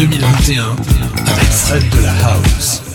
2021 avec Fred de la House.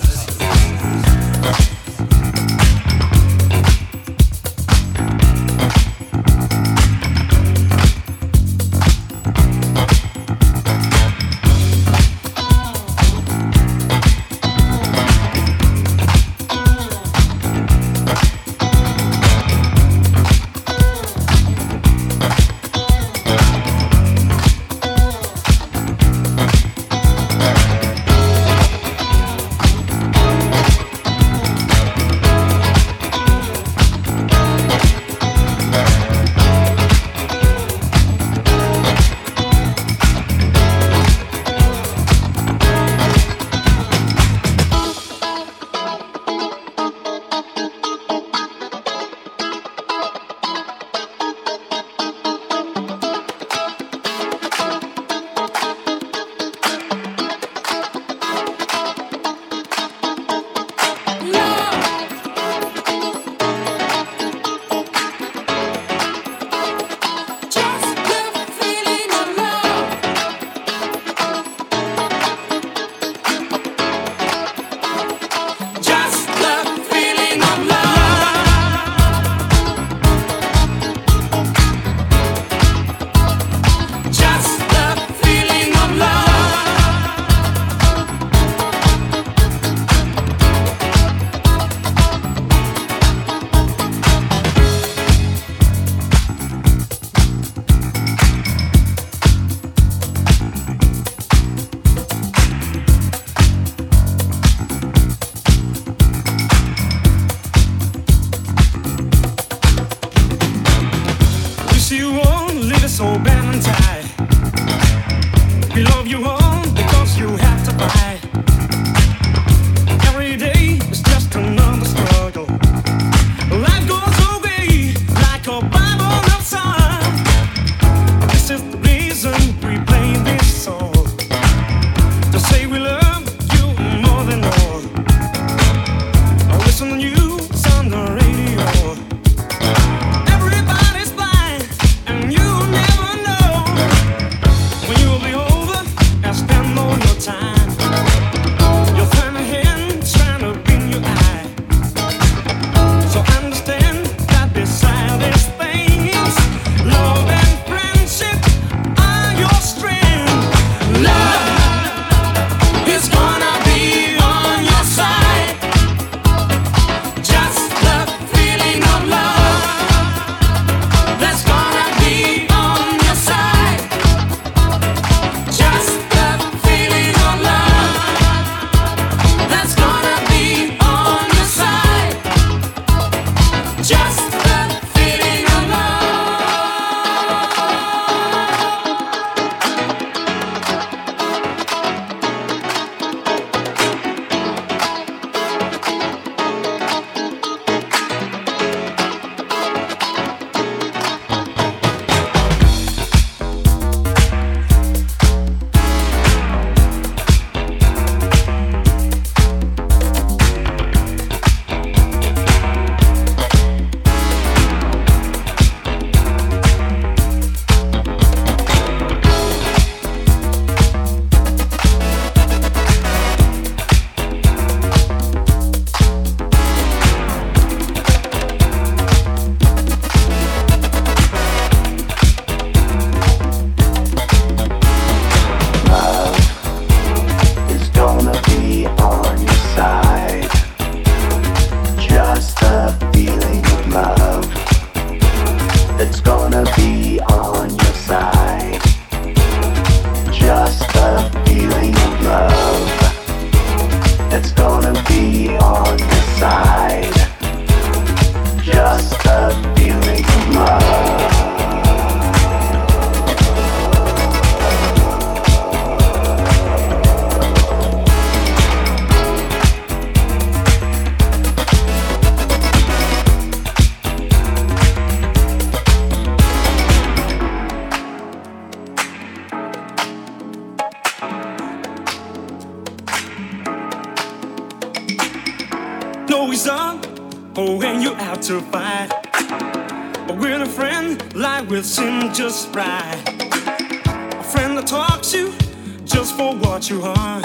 feels for what you are.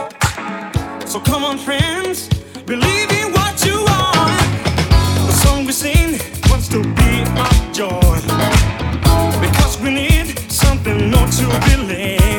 So come on, friends, believe in what you are. The song we sing wants to be our joy. Because we need something not to believe.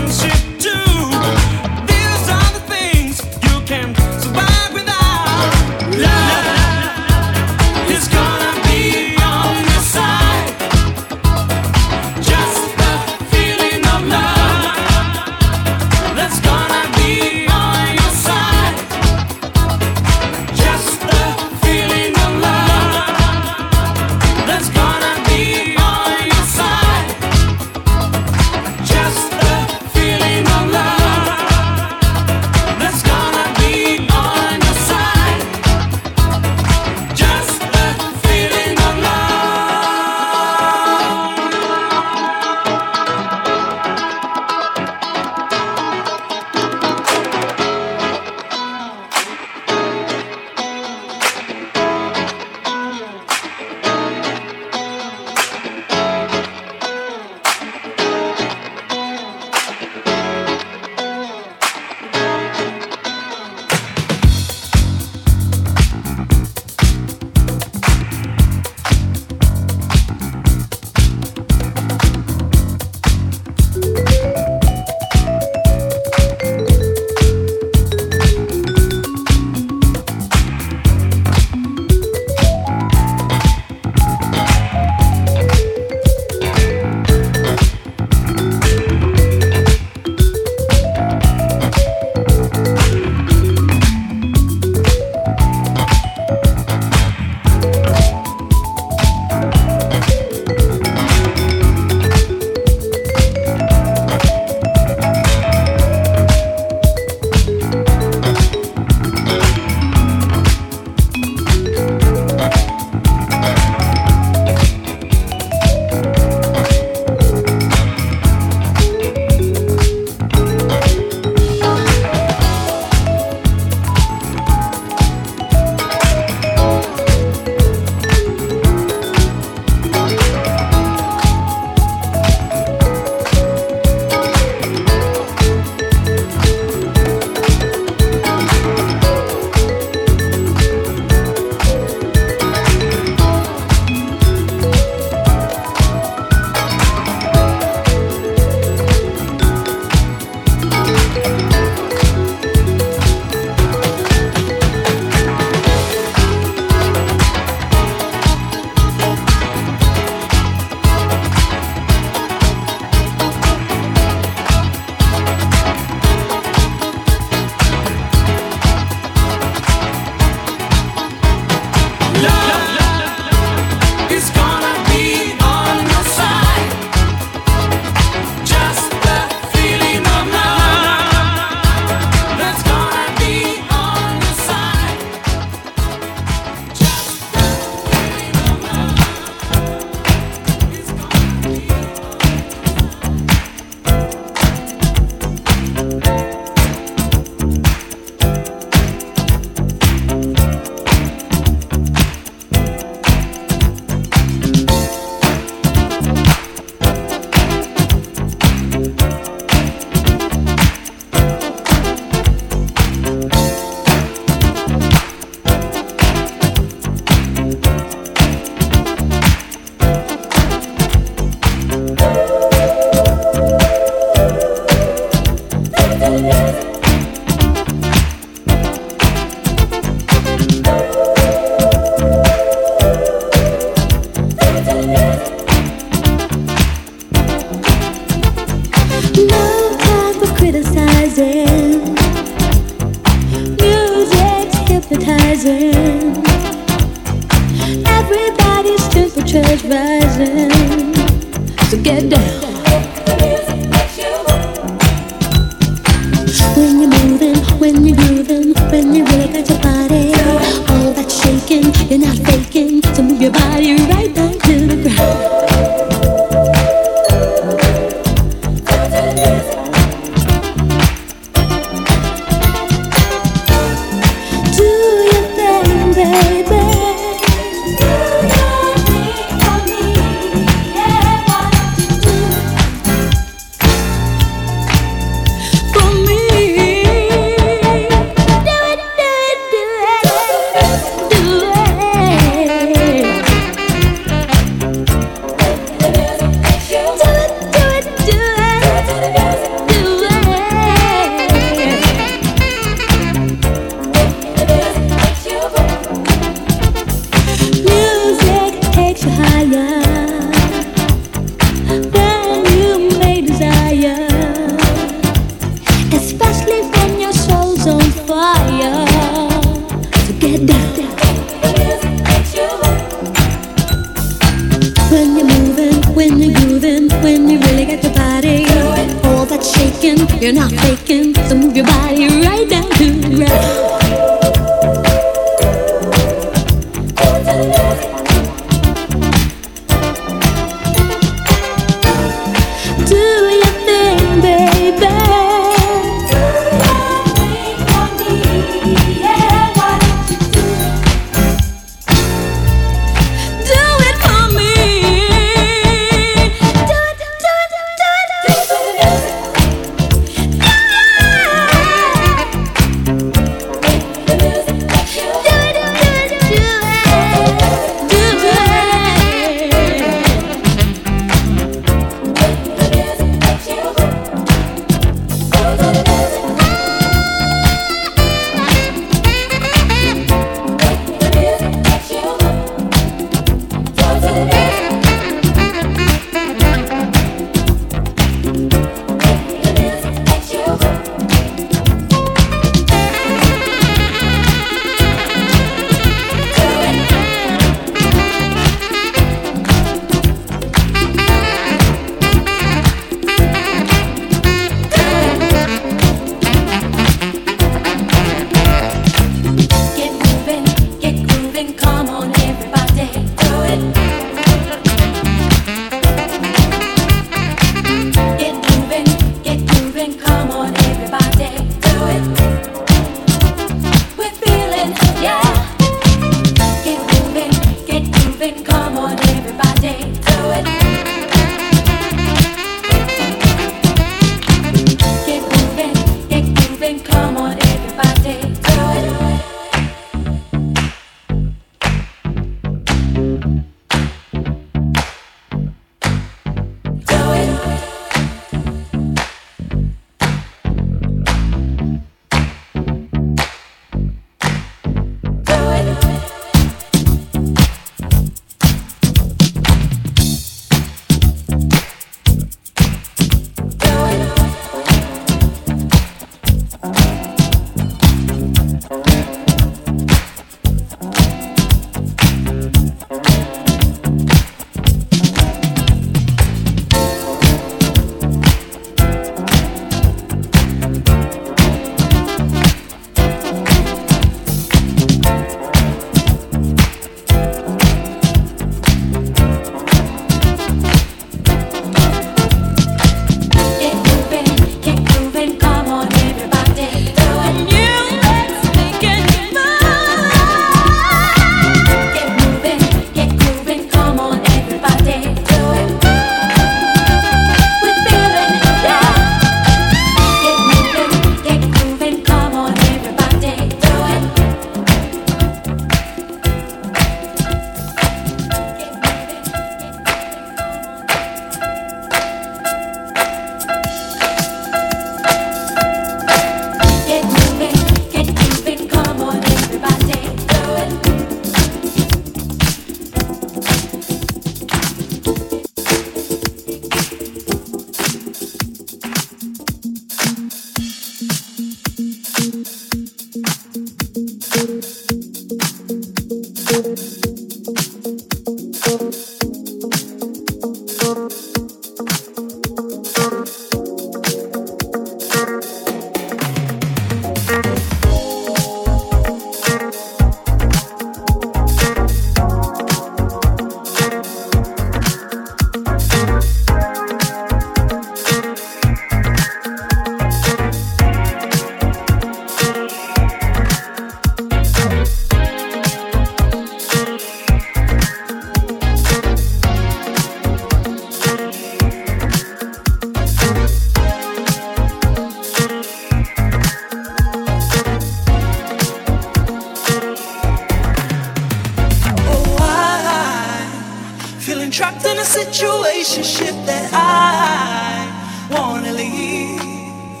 situationship that I wanna leave,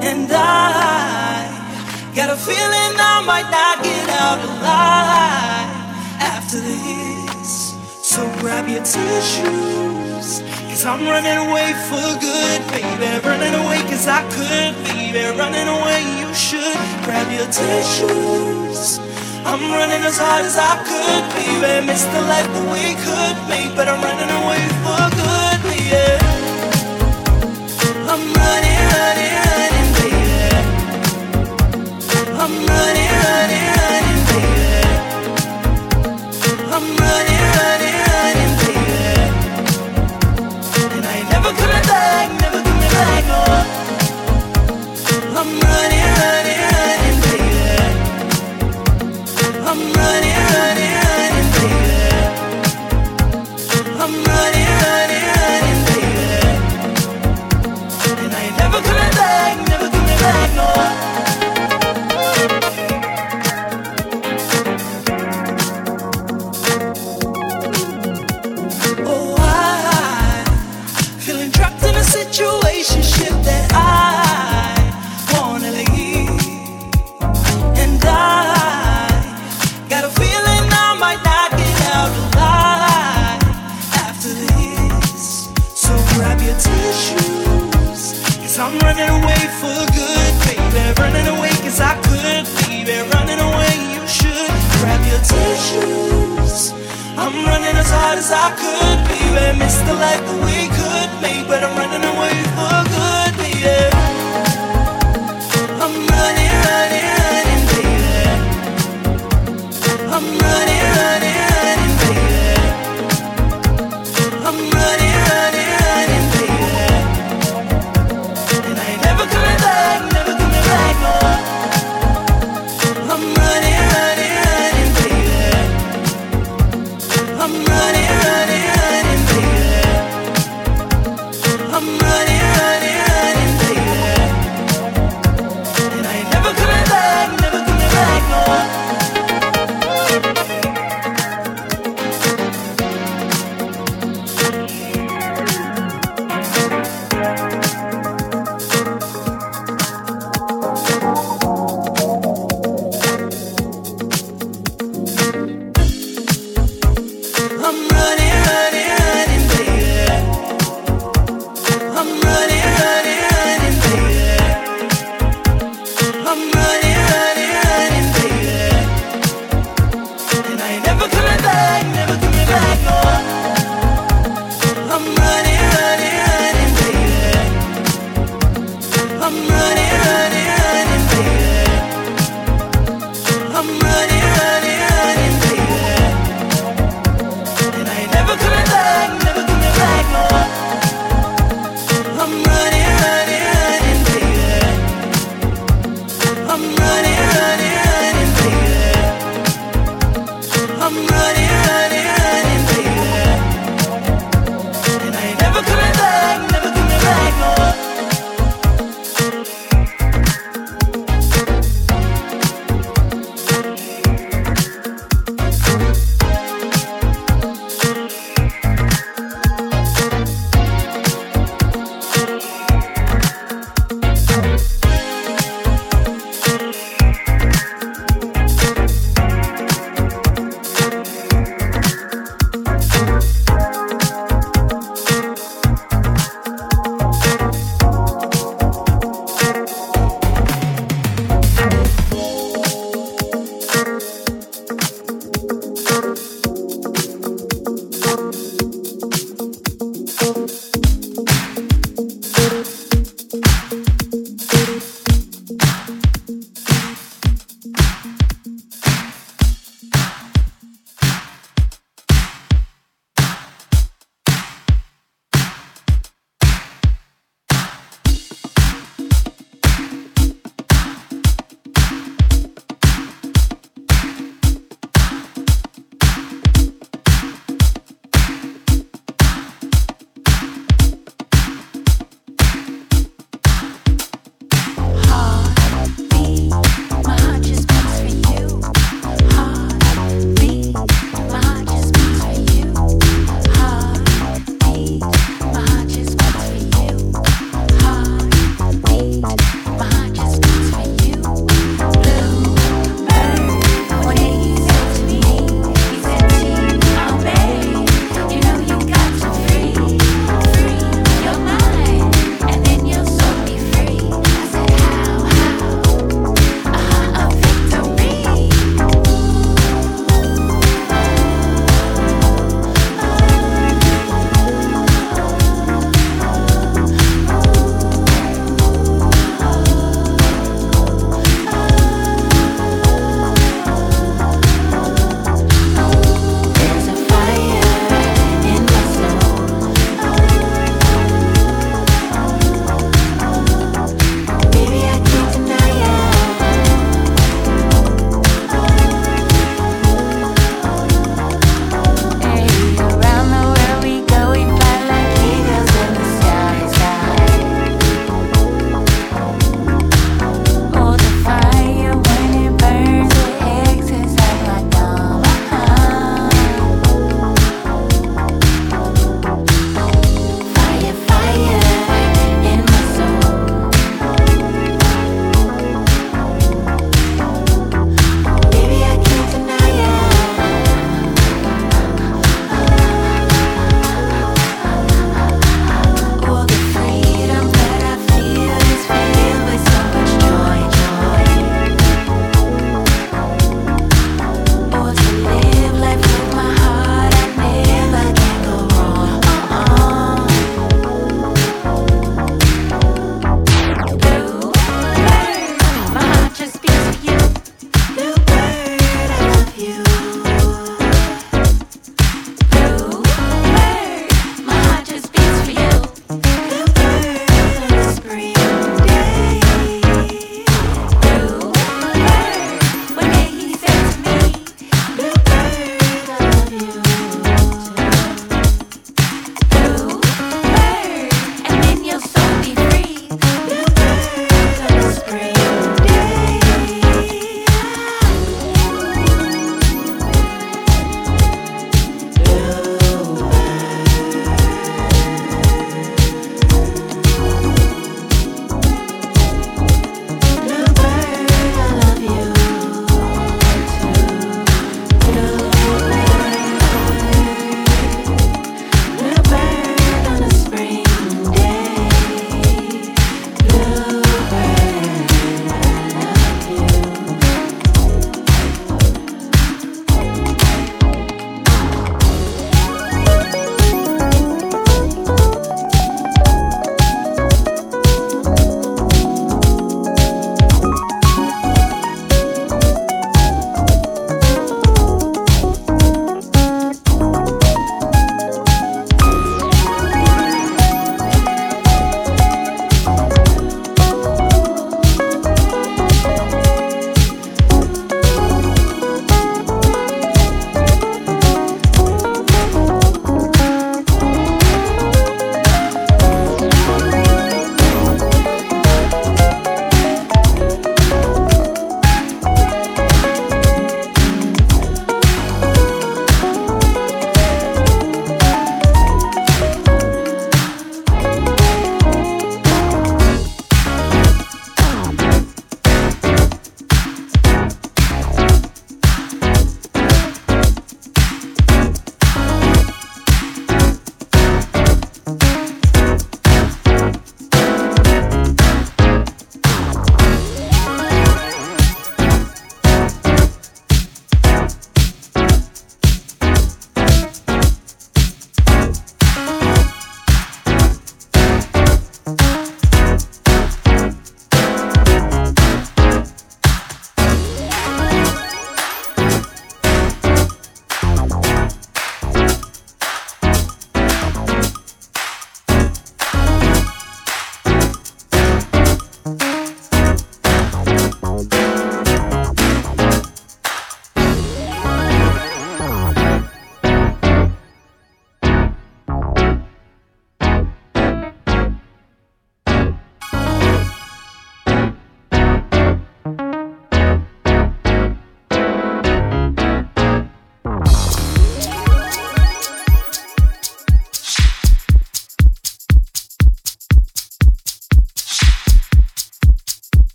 and I got a feeling I might not get out alive after this. So grab your tissues, cause I'm running away for good, baby. Running away cause I could, baby. Running away, you should. Grab your tissues. I'm running as hard as I could, be, baby. Miss the life that we could make, but I'm running away for good, yeah. I'm running, running, running, baby. I'm running, running.